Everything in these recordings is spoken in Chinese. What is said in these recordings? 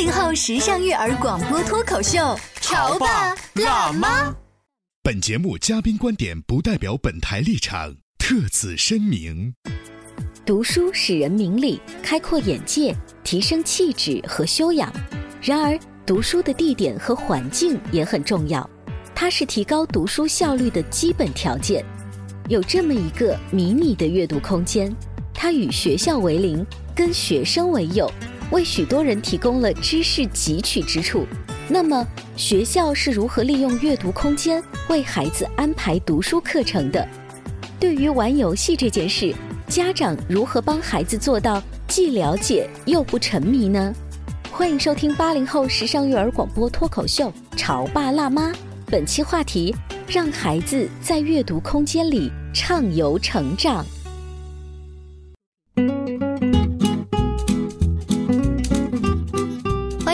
八零后时尚育儿广播脱口秀，潮爸辣妈。本节目嘉宾观点不代表本台立场，特此声明。读书使人明理，开阔眼界，提升气质和修养。然而，读书的地点和环境也很重要，它是提高读书效率的基本条件。有这么一个迷你的阅读空间，它与学校为邻，跟学生为友。为许多人提供了知识汲取之处。那么，学校是如何利用阅读空间为孩子安排读书课程的？对于玩游戏这件事，家长如何帮孩子做到既了解又不沉迷呢？欢迎收听八零后时尚育儿广播脱口秀《潮爸辣妈》，本期话题：让孩子在阅读空间里畅游成长。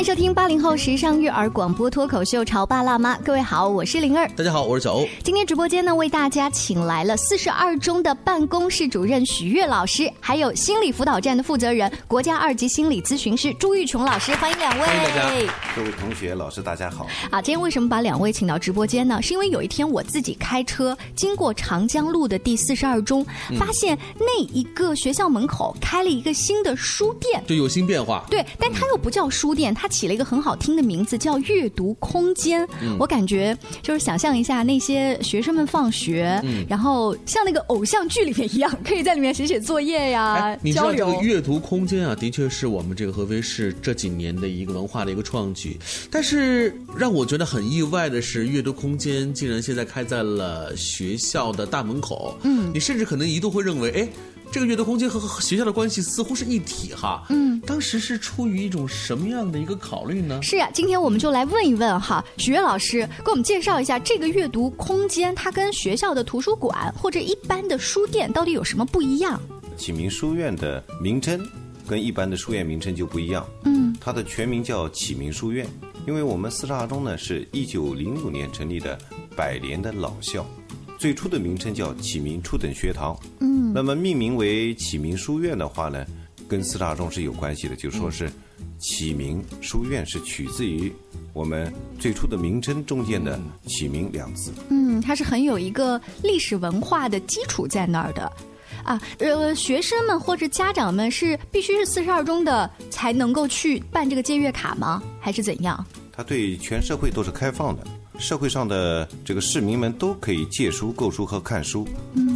收听八零后时尚育儿广播脱口秀《潮爸辣妈》，各位好，我是灵儿。大家好，我是小欧。今天直播间呢，为大家请来了四十二中的办公室主任许悦老师，还有心理辅导站的负责人、国家二级心理咨询师朱玉琼老师，欢迎两位。欢迎大家，各位同学、老师，大家好。啊，今天为什么把两位请到直播间呢？是因为有一天我自己开车经过长江路的第四十二中，发现那一个学校门口开了一个新的书店，就有新变化。对，但它又不叫书店，它起了一个很好听的名字，叫阅读空间。嗯我感觉就是想象一下那些学生们放学，嗯然后像那个偶像剧里面一样，可以在里面写写作业呀，哎，你知交道这个流。阅读空间啊，的确是我们这个合肥市这几年的一个文化的一个创举。但是让我觉得很意外的是，阅读空间竟然现在开在了学校的大门口。嗯，你甚至可能一度会认为，哎。这个阅读空间和和学校的关系似乎是一体哈，嗯，当时是出于一种什么样的一个考虑呢？是啊，今天我们就来问一问哈，许悦老师给我们介绍一下这个阅读空间，它跟学校的图书馆或者一般的书店到底有什么不一样？启明书院的名称跟一般的书院名称就不一样。嗯，它的全名叫启明书院，因为我们四十二中呢是一九零五年成立的百年的老校，最初的名称叫启明初等学堂。嗯，那么命名为启明书院的话呢，跟四十二中是有关系的，就说是启明书院是取自于我们最初的名称中间的启明两字。嗯，它是很有一个历史文化的基础在那儿的。啊，呃，学生们或者家长们是必须是四十二中的才能够去办这个借阅卡吗？还是怎样？它对全社会都是开放的，社会上的这个市民们都可以借书、购书和看书。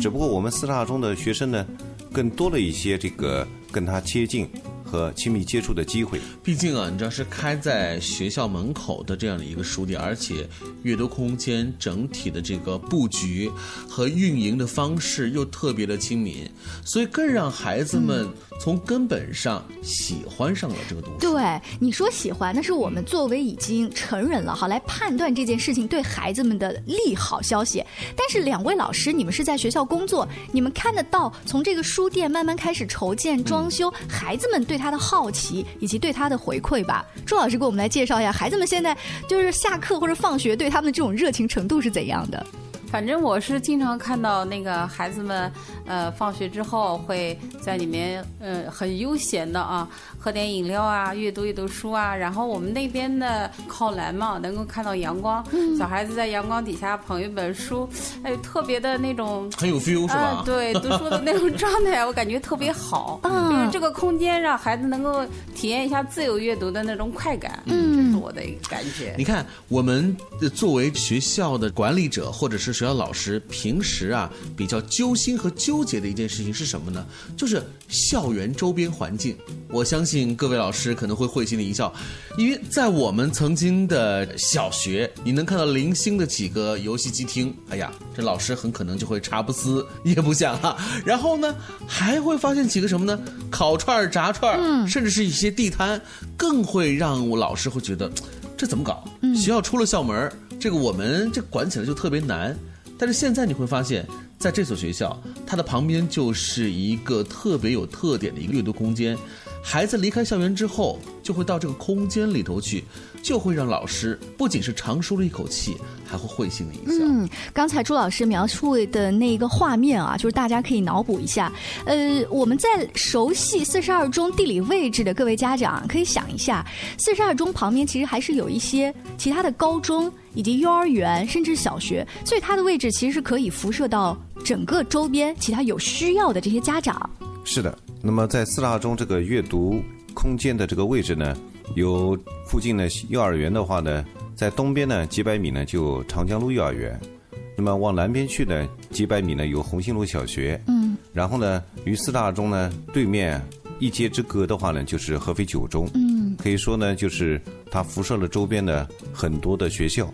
只不过我们四大中的学生呢，更多了一些这个跟他接近和亲密接触的机会。毕竟啊，你知道是开在学校门口的这样的一个书店，而且阅读空间整体的这个布局和运营的方式又特别的亲民，所以更让孩子们从根本上喜欢上了这个东西。对，你说喜欢，那是我们作为已经成人了，好来判断这件事情对孩子们的利好消息。但是两位老师，你们是在学校工作，你们看得到从这个书店慢慢开始筹建、装修，孩子们对他的好奇以及对他的回馈吧。朱老师给我们来介绍一下，孩子们现在就是下课或者放学对他们的这种热情程度是怎样的？反正我是经常看到那个孩子们，呃，放学之后会在里面，呃，很悠闲的啊，喝点饮料啊，阅读阅读书啊。然后我们那边的靠栏嘛，能够看到阳光，小孩子在阳光底下捧一本书，哎，特别的那种。很有 feel 是吧？啊，对，读书的那种状态，我感觉特别好。嗯就是这个空间让孩子能够体验一下自由阅读的那种快感，嗯，这是我的一个感觉。你看，我们呃作为学校的管理者或者是学校老师平时啊比较揪心和纠结的一件事情是什么呢？就是校园周边环境。我相信各位老师可能会会心的一笑，因为在我们曾经的小学，你能看到零星的几个游戏机厅，哎呀，这老师很可能就会茶不思夜不想哈。然后呢，还会发现几个什么呢？烤串、炸串，甚至是一些地摊，更会让我老师会觉得，这怎么搞？学校出了校门，这个我们这管起来就特别难。但是现在你会发现，在这所学校，它的旁边就是一个特别有特点的一个阅读空间。孩子离开校园之后，就会到这个空间里头去，就会让老师不仅是长舒了一口气，还会会心的一笑。嗯，刚才朱老师描述的那一个画面啊，就是大家可以脑补一下。呃，我们在熟悉四十二中地理位置的各位家长，可以想一下，四十二中旁边其实还是有一些其他的高中以及幼儿园，甚至小学，所以它的位置其实是可以辐射到整个周边其他有需要的这些家长。是的，那么在四大中这个阅读空间的这个位置呢，有附近的幼儿园的话呢，在东边呢几百米呢就长江路幼儿园，那么往南边去呢几百米呢有红星路小学，嗯，然后呢与四大中呢对面一街之隔的话呢就是合肥九中，嗯，可以说呢就是它辐射了周边的很多的学校。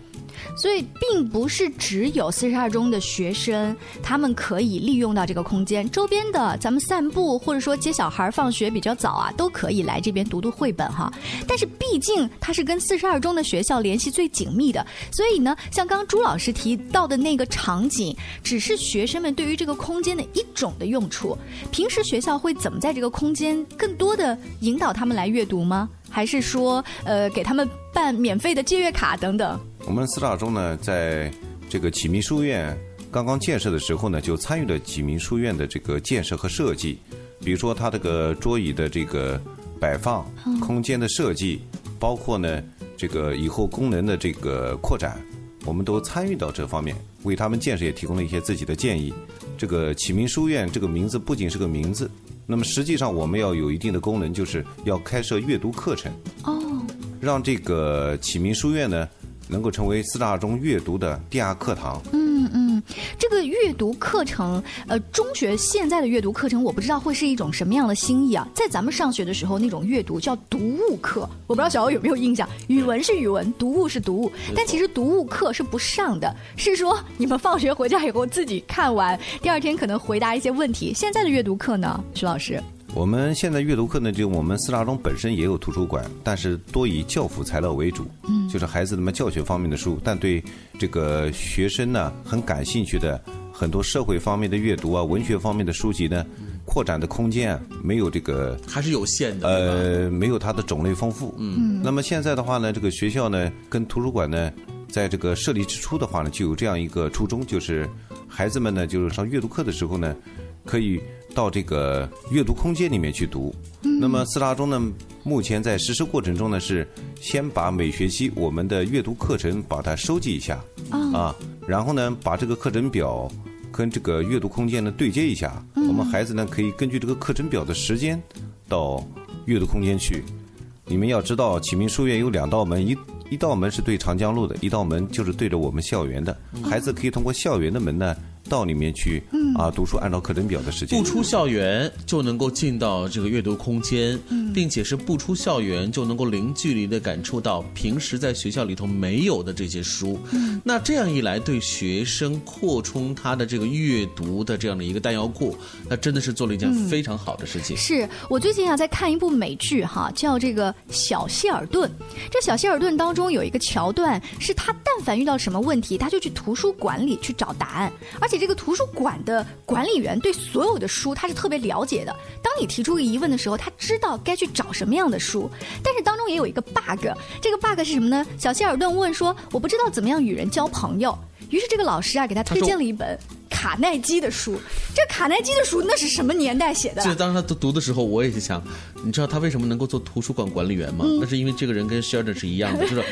所以，并不是只有四十二中的学生，他们可以利用到这个空间。周边的，咱们散步或者说接小孩放学比较早啊，都可以来这边读读绘本哈。但是，毕竟它是跟四十二中的学校联系最紧密的，所以呢，像刚刚朱老师提到的那个场景，只是学生们对于这个空间的一种的用处。平时学校会怎么在这个空间更多的引导他们来阅读吗？还是说，呃，给他们办免费的借阅卡等等？我们四大中呢，在这个启明书院刚刚建设的时候呢，就参与了启明书院的这个建设和设计。比如说，它这个桌椅的这个摆放、空间的设计，包括呢这个以后功能的这个扩展，我们都参与到这方面，为他们建设也提供了一些自己的建议。这个启明书院这个名字不仅是个名字，那么实际上我们要有一定的功能，就是要开设阅读课程。哦，让这个启明书院呢。能够成为四大中阅读的第二课堂。这个阅读课程，呃，中学现在的阅读课程，我不知道会是一种什么样的心意啊。在咱们上学的时候，那种阅读叫读物课，我不知道小欧有没有印象。语文是语文，读物是读物，但其实读物课是不上的，是说你们放学回家以后自己看完，第二天可能回答一些问题。现在的阅读课呢，徐老师？我们现在阅读课呢，就我们四大中本身也有图书馆，但是多以教辅材料为主，嗯，就是孩子们教学方面的书，但对这个学生呢很感兴趣的很多社会方面的阅读啊、文学方面的书籍呢，扩展的空间啊没有这个还是有限的，呃，没有它的种类丰富，嗯，那么现在的话呢，这个学校呢跟图书馆呢，在这个设立之初的话呢，就有这样一个初衷，就是孩子们呢就是上阅读课的时候呢，可以。到这个阅读空间里面去读。那么四大中呢，目前在实施过程中呢，是先把每学期我们的阅读课程把它收集一下啊，然后呢，把这个课程表跟这个阅读空间呢对接一下。我们孩子呢可以根据这个课程表的时间到阅读空间去。你们要知道，启明书院有两道门，一一道门是对长江路的，一道门就是对着我们校园的。孩子可以通过校园的门呢。到里面去啊，读书按照课程表的时间，不出校园就能够进到这个阅读空间，并且是不出校园就能够零距离的感触到平时在学校里头没有的这些书。那这样一来，对学生扩充他的这个阅读的这样的一个弹药库，那真的是做了一件非常好的事情。是我最近啊在看一部美剧哈，叫这个《小谢尔顿》。这《小谢尔顿》当中有一个桥段，是他但凡遇到什么问题，他就去图书馆里去找答案，而且。这个图书馆的管理员对所有的书他是特别了解的。当你提出疑问的时候，他知道该去找什么样的书。但是当中也有一个 bug，这个 bug 是什么呢？小希尔顿问说：“我不知道怎么样与人交朋友。”于是这个老师啊给他推荐了一本。卡耐基的书，这卡耐基的书那是什么年代写的？就当时他读读的时候，我也是想，你知道他为什么能够做图书馆管理员吗？那是因为这个人跟 Sheldon 是一样的，就是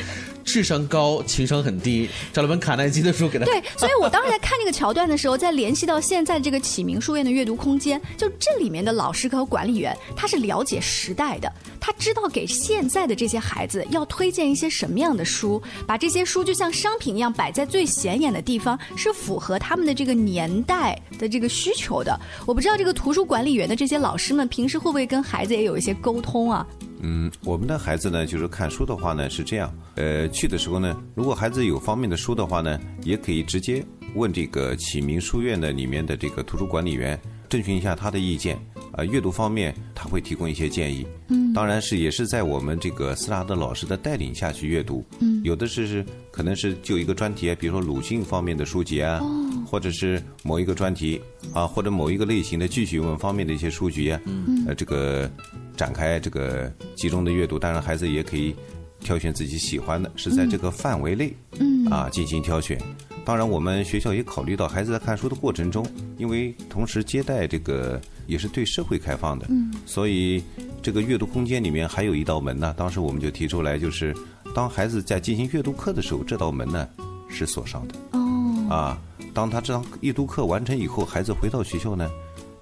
智商高，情商很低，找了本卡耐基的书给他。对，所以我当时在看这个桥段的时候，在联系到现在这个启明书院的阅读空间，就这里面的老师和管理员，他是了解时代的，他知道给现在的这些孩子要推荐一些什么样的书，把这些书就像商品一样摆在最显眼的地方，是符合他们的这个年代的这个需求的。我不知道这个图书管理员的这些老师们平时会不会跟孩子也有一些沟通啊？嗯，我们的孩子呢，就是看书的话呢是这样，呃，去的时候呢，如果孩子有方面的书的话呢，也可以直接问这个启明书院的里面的这个图书管理员，征询一下他的意见。啊，阅读方面他会提供一些建议。嗯，当然是也是在我们这个斯拉德老师的带领下去阅读。嗯，有的是是可能是就一个专题，比如说鲁迅方面的书籍啊，或者是某一个专题啊，或者某一个类型的记叙文方面的一些书籍啊。嗯，呃，这个展开这个集中的阅读，当然孩子也可以挑选自己喜欢的，是在这个范围内，嗯，啊进行挑选。当然，我们学校也考虑到孩子在看书的过程中，因为同时接待这个也是对社会开放的，嗯，所以这个阅读空间里面还有一道门呢。当时我们就提出来，就是当孩子在进行阅读课的时候，这道门呢是锁上的。哦，啊，当他这堂阅读课完成以后，孩子回到学校呢，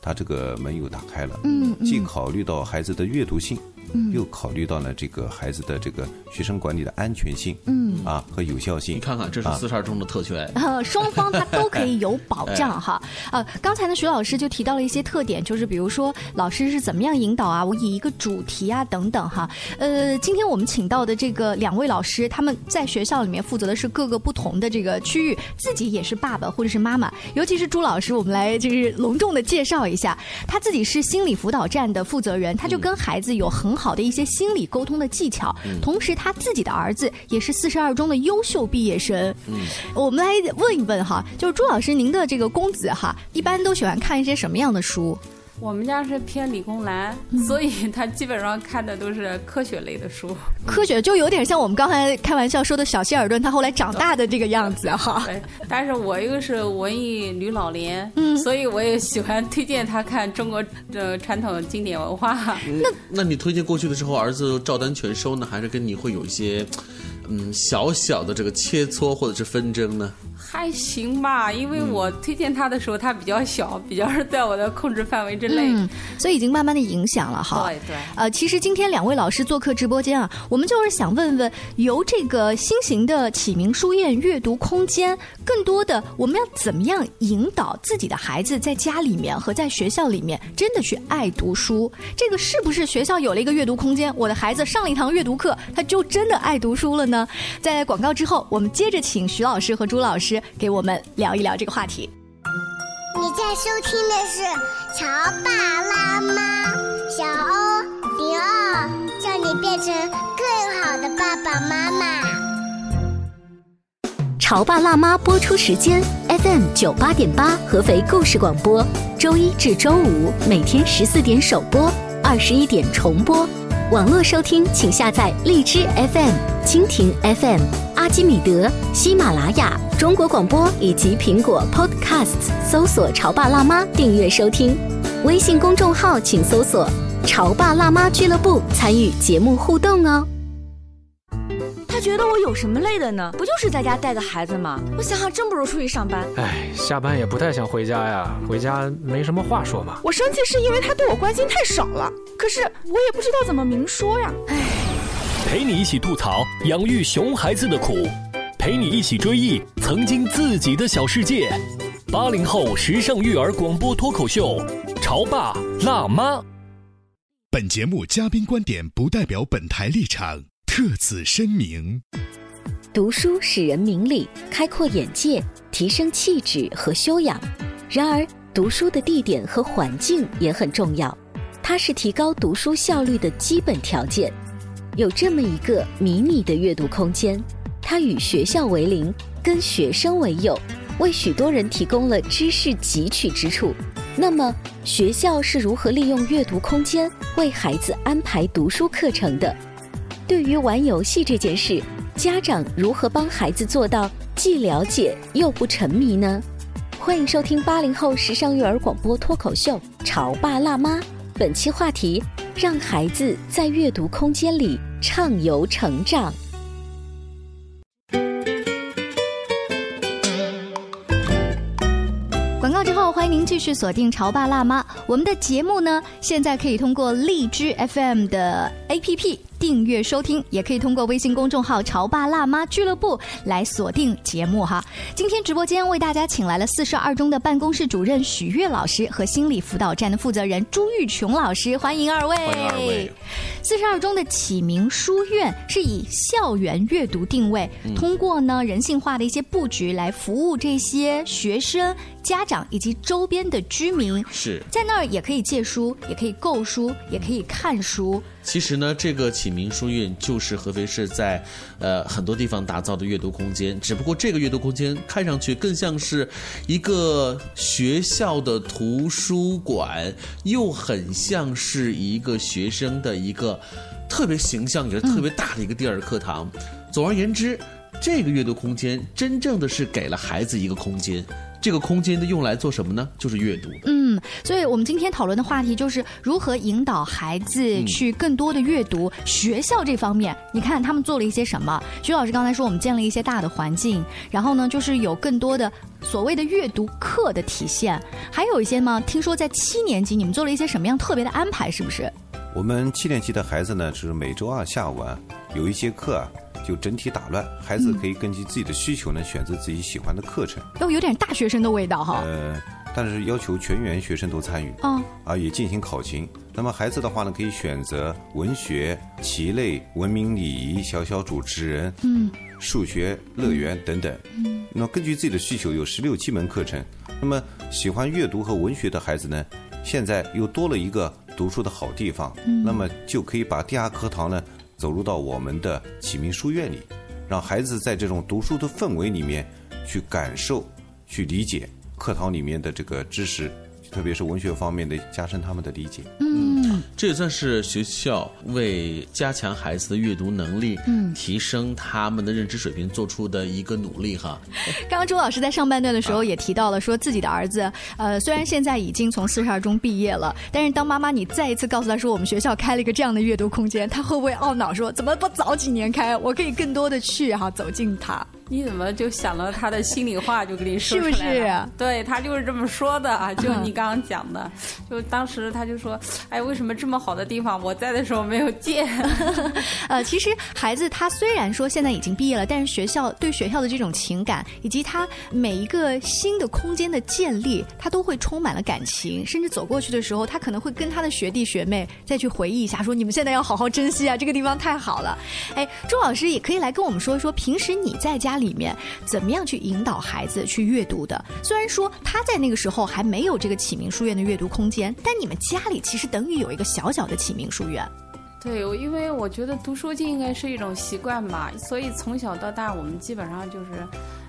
他这个门又打开了。嗯，既考虑到孩子的阅读性。又考虑到了这个孩子的这个学生管理的安全性，嗯啊和有效性。你看看，这是四十二中的特权。呃，双方他都可以有保障 哈。呃，刚才呢，徐老师就提到了一些特点，就是比如说老师是怎么样引导啊，我以一个主题啊等等哈。呃，今天我们请到的这个两位老师，他们在学校里面负责的是各个不同的这个区域，自己也是爸爸或者是妈妈。尤其是朱老师，我们来就是隆重的介绍一下，他自己是心理辅导站的负责人，他就跟孩子有很好。好的一些心理沟通的技巧，同时他自己的儿子也是四十二中的优秀毕业生。嗯，我们来问一问哈，就是朱老师，您的这个公子哈，一般都喜欢看一些什么样的书？我们家是偏理工男，所以他基本上看的都是科学类的书。科学就有点像我们刚才开玩笑说的小希尔顿，他后来长大的这个样子哈。对，但是我一个是文艺女老年，嗯，所以我也喜欢推荐他看中国的传统经典文化。那那你推荐过去的时候，儿子照单全收呢，还是跟你会有一些？嗯，小小的这个切磋或者是纷争呢，还行吧。因为我推荐他的时候，他比较小，比较是在我的控制范围之内，所以已经慢慢的影响了哈。对对。呃，其实今天两位老师做客直播间啊，我们就是想问问，由这个新型的启明书院阅读空间，更多的我们要怎么样引导自己的孩子在家里面和在学校里面真的去爱读书？这个是不是学校有了一个阅读空间，我的孩子上了一堂阅读课，他就真的爱读书了呢？在广告之后，我们接着请徐老师和朱老师给我们聊一聊这个话题。你在收听的是《潮爸辣妈》，小欧零二，叫你变成更好的爸爸妈妈。潮爸辣妈播出时间：FM 九八点八，合肥故事广播，周一至周五每天十四点首播，二十一点重播。网络收听，请下载荔枝 FM、蜻蜓 FM、阿基米德、喜马拉雅、中国广播以及苹果 Podcasts，搜索“潮爸辣妈”订阅收听。微信公众号请搜索“潮爸辣妈俱乐部”，参与节目互动哦。他觉得我有什么累的呢？不就是在家带个孩子吗？我想想，真不如出去上班。哎，下班也不太想回家呀，回家没什么话说嘛。我生气是因为他对我关心太少了，可是我也不知道怎么明说呀。哎，陪你一起吐槽养育熊孩子的苦，陪你一起追忆曾经自己的小世界。八零后时尚育儿广播脱口秀，潮爸辣妈。本节目嘉宾观点不代表本台立场。特此声明：读书使人明理，开阔眼界，提升气质和修养。然而，读书的地点和环境也很重要，它是提高读书效率的基本条件。有这么一个迷你的阅读空间，它与学校为邻，跟学生为友，为许多人提供了知识汲取之处。那么，学校是如何利用阅读空间为孩子安排读书课程的？对于玩游戏这件事，家长如何帮孩子做到既了解又不沉迷呢？欢迎收听八零后时尚育儿广播脱口秀《潮爸辣妈》，本期话题让孩子在阅读空间里畅游成长。广告之后欢迎您继续锁定潮爸辣妈。我们的节目呢现在可以通过荔枝 fm 的 app 订阅收听，也可以通过微信公众号“潮爸辣妈俱乐部”来锁定节目哈。今天直播间为大家请来了四十二中的办公室主任许悦老师和心理辅导站的负责人朱玉琼老师，欢迎二位。欢迎二位。四十二中的启明书院是以校园阅读定位，通过呢人性化的一些布局来服务这些学生、家长以及周边的居民。是在那儿也可以借书，也可以购书，也可以看书。其实呢，这个启明书院就是合肥市在呃很多地方打造的阅读空间，只不过这个阅读空间看上去更像是一个学校的图书馆，又很像是一个学生的一个特别形象也是特别大的一个第二课堂。总而言之，这个阅读空间真正的是给了孩子一个空间。这个空间的用来做什么呢？就是阅读。嗯，所以我们今天讨论的话题就是如何引导孩子去更多的阅读。学校这方面，你看他们做了一些什么？徐老师刚才说，我们建了一些大的环境，然后呢，就是有更多的所谓的阅读课的体现，还有一些吗？听说在七年级，你们做了一些什么样特别的安排？是不是？我们七年级的孩子呢，是每周二下午啊，有一节课啊。就整体打乱，孩子可以根据自己的需求呢，选择自己喜欢的课程。哦，有点大学生的味道哈。呃，但是要求全员学生都参与。啊。啊，也进行考勤。那么孩子的话呢，可以选择文学、棋类、文明礼仪、小小主持人、嗯，数学、乐园等等。嗯。那么根据自己的需求，有十六七门课程。那么喜欢阅读和文学的孩子呢，现在又多了一个读书的好地方。嗯。那么就可以把第二课堂呢。走入到我们的启明书院里，让孩子在这种读书的氛围里面去感受、去理解课堂里面的这个知识。特别是文学方面的，加深他们的理解。嗯，这也算是学校为加强孩子的阅读能力，嗯，提升他们的认知水平做出的一个努力哈。刚刚周老师在上半段的时候也提到了，说自己的儿子，呃，虽然现在已经从四十二中毕业了，但是当妈妈你再一次告诉他说我们学校开了一个这样的阅读空间，他会不会懊恼说怎么不早几年开，我可以更多的去哈走进它。你怎么就想到他的心里话就给你说出来了？是不是？对他就是这么说的啊，就你刚刚讲的，就当时他就说：“哎，为什么这么好的地方我在的时候没有见？” 呃，其实孩子他虽然说现在已经毕业了，但是学校对学校的这种情感，以及他每一个新的空间的建立，他都会充满了感情。甚至走过去的时候，他可能会跟他的学弟学妹再去回忆一下，说：“你们现在要好好珍惜啊，这个地方太好了。”哎，周老师也可以来跟我们说一说，平时你在家。里面怎么样去引导孩子去阅读的？虽然说他在那个时候还没有这个启明书院的阅读空间，但你们家里其实等于有一个小小的启明书院。对，因为我觉得读书就应该是一种习惯吧，所以从小到大我们基本上就是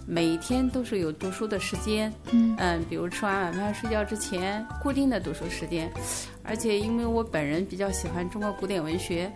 每天都是有读书的时间。嗯嗯，比如吃完晚饭睡觉之前固定的读书时间，而且因为我本人比较喜欢中国古典文学。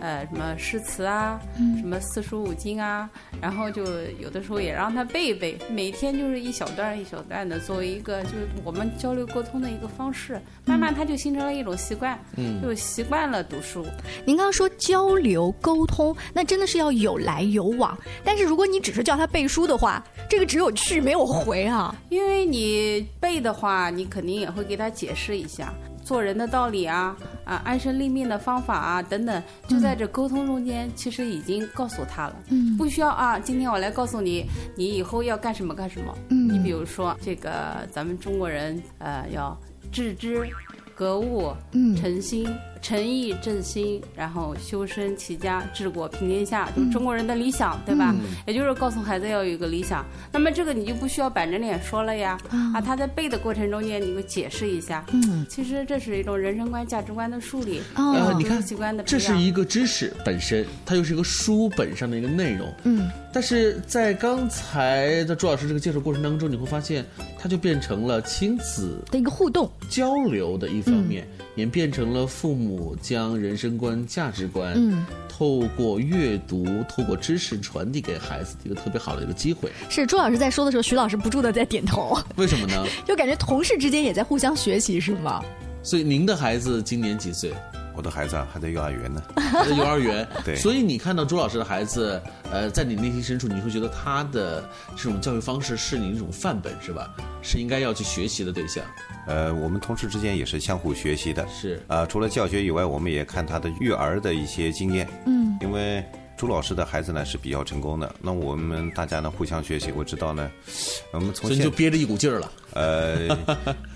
呃，什么诗词啊，什么四书五经啊，然后就有的时候也让他背一背，每天就是一小段一小段的，作为一个就是我们交流沟通的一个方式，慢慢他就形成了一种习惯，嗯，就习惯了读书。您刚刚说交流沟通，那真的是要有来有往，但是如果你只是叫他背书的话，这个只有去没有回啊，因为你背的话，你肯定也会给他解释一下。做人的道理啊，啊，安身立命的方法啊，等等，就在这沟通中间，其实已经告诉他了，嗯，不需要啊。今天我来告诉你，你以后要干什么干什么。嗯，你比如说这个，咱们中国人呃，要致知、格物、嗯，诚心。诚意正心，然后修身齐家治国平天下，就是中国人的理想，对吧？也就是告诉孩子要有一个理想。那么这个你就不需要板着脸说了呀，啊，他在背的过程中间，你会解释一下。嗯，其实这是一种人生观、价值观的树立。哦，你看，这是一个知识本身，它又是一个书本上的一个内容。嗯，但是在刚才的朱老师这个介绍过程当中，你会发现，它就变成了亲子的一个互动交流的一方面。也变成了父母将人生观、价值观，嗯，透过阅读、透过知识传递给孩子一个特别好的一个机会。是朱老师在说的时候，徐老师不住的在点头。为什么呢？就感觉同事之间也在互相学习，是吗？所以您的孩子今年几岁？我的孩子啊还在幼儿园呢。还在幼儿园，对所以你看到朱老师的孩子，呃，在你内心深处，你会觉得他的这种教育方式是你一种范本，是吧？是应该要去学习的对象。呃，我们同事之间也是相互学习的。是啊、除了教学以外，我们也看他的育儿的一些经验。嗯，因为朱老师的孩子呢是比较成功的，那我们大家呢互相学习。我知道呢，我们从所就憋着一股劲儿了。呃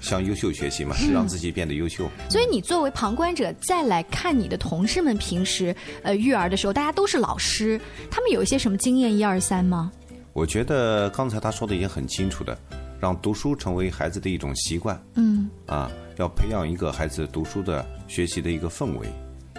向优秀学习嘛，是让自己变得优秀。所以你作为旁观者再来看你的同事们平时呃育儿的时候，大家都是老师，他们有一些什么经验一二三吗？我觉得刚才他说的也很清楚的，让读书成为孩子的一种习惯。嗯啊，要培养一个孩子读书的学习的一个氛围。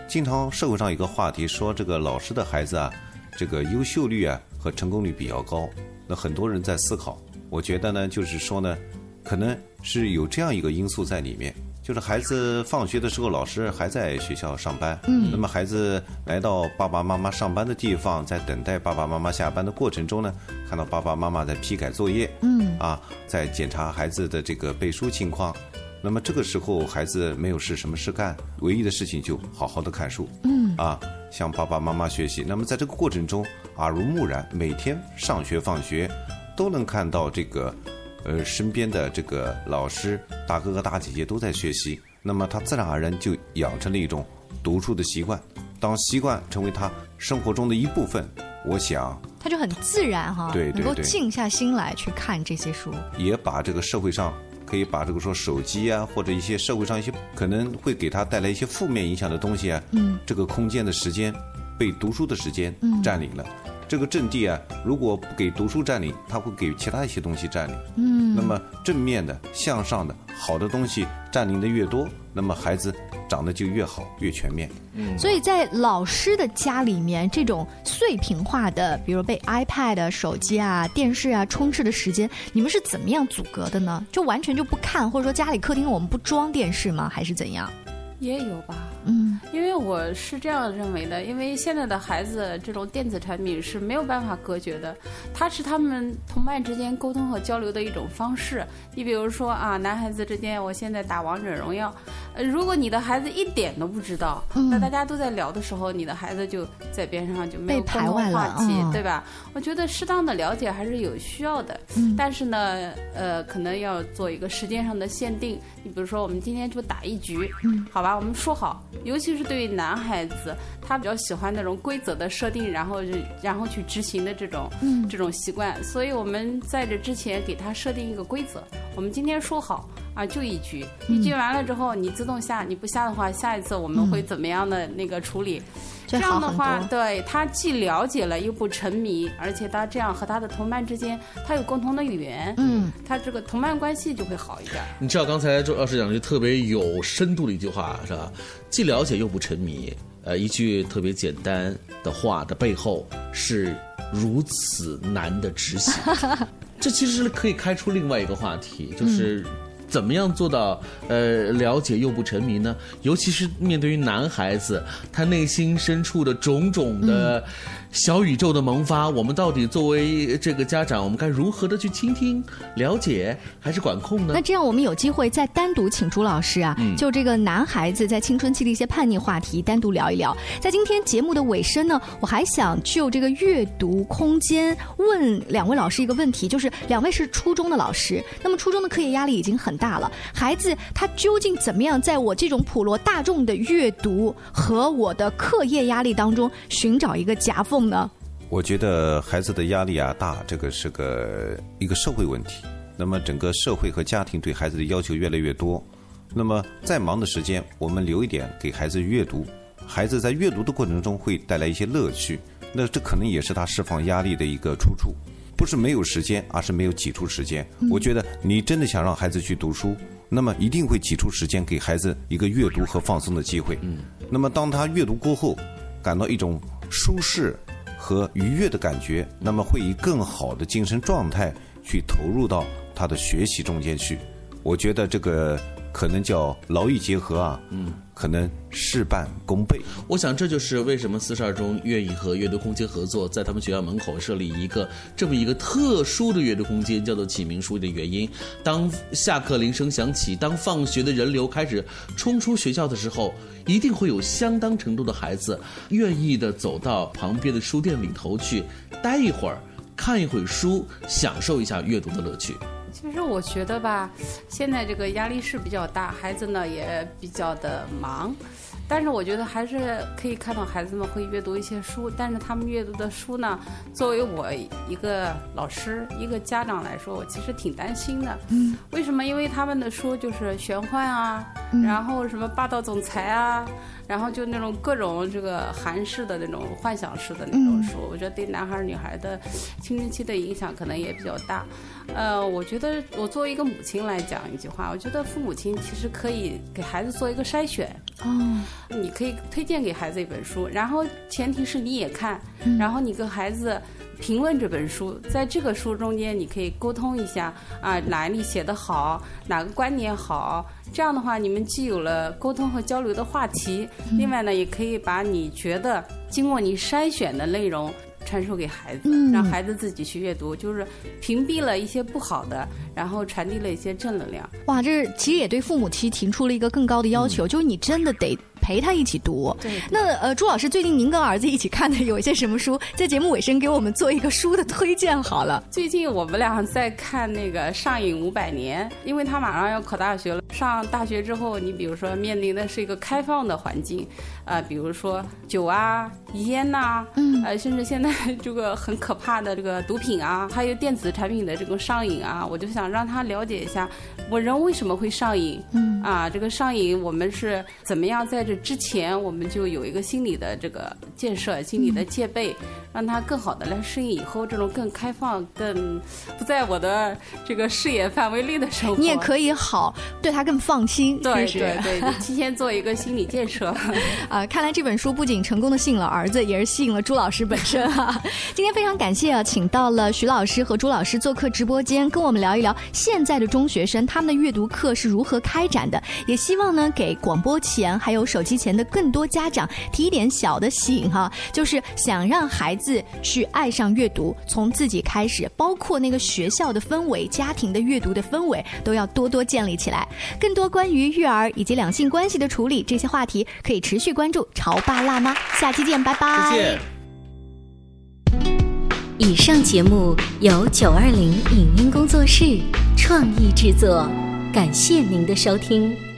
经常社会上有个话题说，这个老师的孩子啊，这个优秀率啊和成功率比较高。那很多人在思考，我觉得呢，就是说呢，可能是有这样一个因素在里面，就是孩子放学的时候，老师还在学校上班，嗯那么孩子来到爸爸妈妈上班的地方，在等待爸爸妈妈下班的过程中呢，看到爸爸妈妈在批改作业，嗯啊，在检查孩子的这个背书情况。那么这个时候，孩子没有事什么事干，唯一的事情就好好的看书，嗯啊，向爸爸妈妈学习。那么在这个过程中，耳濡目染，每天上学放学，都能看到这个，呃，身边的这个老师大哥哥大姐姐都在学习，那么他自然而然就养成了一种读书的习惯。当习惯成为他生活中的一部分，我想他就很自然哈，对能够静下心来去看这些书。也把这个社会上可以把这个说手机啊，或者一些社会上一些可能会给他带来一些负面影响的东西啊，嗯这个空间的时间被读书的时间嗯占领了。这个阵地啊，如果不给读书占领，他会给其他一些东西占领。嗯那么正面的、向上的、好的东西占领的越多，那么孩子长得就越好、越全面。嗯所以在老师的家里面，这种碎屏化的，比如被 iPad、手机啊、电视啊充斥的时间，你们是怎么样阻隔的呢？就完全就不看，或者说家里客厅我们不装电视吗？还是怎样？也有吧。嗯因为我是这样认为的，因为现在的孩子这种电子产品是没有办法隔绝的，它是他们同伴之间沟通和交流的一种方式。你比如说啊，男孩子之间，我现在打王者荣耀，呃，如果你的孩子一点都不知道，嗯那大家都在聊的时候，你的孩子就在边上就没有被排共同外了话题，嗯对吧？我觉得适当的了解还是有需要的，嗯但是呢，呃，可能要做一个时间上的限定。你比如说，我们今天就打一局，嗯好吧？我们说好，尤其是对于男孩子，他比较喜欢那种规则的设定，然后是然后去执行的这种、嗯这种习惯。所以我们在这之前给他设定一个规则，我们今天说好啊，就一局，嗯一局完了之后你自动下，你不下的话，下一次我们会怎么样的那个处理？这这样的话对他既了解了又不沉迷，而且他这样和他的同伴之间，他有共同的语言，嗯，他这个同伴关系就会好一点。你知道刚才周老师讲的就特别有深度的一句话是吧？既了解又不沉迷。呃，一句特别简单的话的背后是如此难的执行。这其实可以开出另外一个话题，就是怎么样做到呃了解又不沉迷呢？尤其是面对于男孩子，他内心深处的种种的小宇宙的萌发，我们到底作为这个家长，我们该如何的去倾听、了解，还是管控呢那？这样我们有机会再单独请朱老师啊，嗯就这个男孩子在青春期的一些叛逆话题单独聊一聊。在今天节目的尾声呢，我还想就这个阅读空间问两位老师一个问题，就是两位是初中的老师，那么初中的课业压力已经很大了，孩子他究竟怎么样在我这种普罗大众的阅读和我的课业压力当中寻找一个夹缝呢？我觉得孩子的压力啊大，这个是个一个社会问题。那么整个社会和家庭对孩子的要求越来越多。那么再忙的时间，我们留一点给孩子阅读。孩子在阅读的过程中会带来一些乐趣，那这可能也是他释放压力的一个出处。不是没有时间，而是没有挤出时间。我觉得你真的想让孩子去读书，那么一定会挤出时间给孩子一个阅读和放松的机会。嗯，那么当他阅读过后，感到一种舒适和愉悦的感觉，那么会以更好的精神状态去投入到他的学习中间去。我觉得这个可能叫劳逸结合啊，嗯，可能事半功倍。我想这就是为什么四十二中愿意和阅读空间合作，在他们学校门口设立一个这么一个特殊的阅读空间，叫做启明书的原因。当下课铃声响起，当放学的人流开始冲出学校的时候，一定会有相当程度的孩子愿意的走到旁边的书店里头去待一会儿，看一会儿书，享受一下阅读的乐趣。其实我觉得吧，现在这个压力是比较大，孩子呢也比较的忙，但是我觉得还是可以看到孩子们会阅读一些书，但是他们阅读的书呢，作为我一个老师、一个家长来说，我其实挺担心的。嗯，为什么？因为他们的书就是玄幻啊，然后什么霸道总裁啊。然后就那种各种这个韩式的那种幻想式的那种书，我觉得对男孩女孩的青春期的影响可能也比较大。呃，我觉得我作为一个母亲来讲一句话，我觉得父母亲其实可以给孩子做一个筛选。哦，你可以推荐给孩子一本书，然后前提是你也看，然后你跟孩子。评论这本书，在这个书中间，你可以沟通一下啊，哪里写得好，哪个观点好，这样的话，你们既有了沟通和交流的话题，另外呢，也可以把你觉得经过你筛选的内容。传授给孩子，让孩子自己去阅读，就是屏蔽了一些不好的，然后传递了一些正能量。哇，这其实也对父母提提出了一个更高的要求，就是你真的得陪他一起读。对。那呃，朱老师最近您跟儿子一起看的有一些什么书？在节目尾声给我们做一个书的推荐好了。最近我们俩在看那个《上瘾五百年》，因为他马上要考大学了。上大学之后，你比如说面临的是一个开放的环境，啊，比如说酒啊、烟呐，嗯，呃，甚至现在这个很可怕的这个毒品啊，还有电子产品的这个上瘾啊，我就想让他了解一下，我人为什么会上瘾，嗯，啊，这个上瘾我们是怎么样在这之前我们就有一个心理的这个建设、心理的戒备，让他更好的来适应以后这种更开放、更不在我的这个视野范围内的生活。你也可以好对他。更放心，对对对，提前做一个心理建设 啊！看来这本书不仅成功的吸引了儿子，也是吸引了朱老师本身哈。今天非常感谢啊，请到了徐老师和朱老师做客直播间，跟我们聊一聊现在的中学生他们的阅读课是如何开展的。也希望呢，给广播前还有手机前的更多家长提一点小的醒哈，就是想让孩子去爱上阅读，从自己开始，包括那个学校的氛围、家庭的阅读的氛围，都要多多建立起来。更多关于育儿以及两性关系的处理这些话题，可以持续关注《潮爸辣妈》。下期见，拜拜。谢谢。以上节目由九二零影音工作室创意制作，感谢您的收听。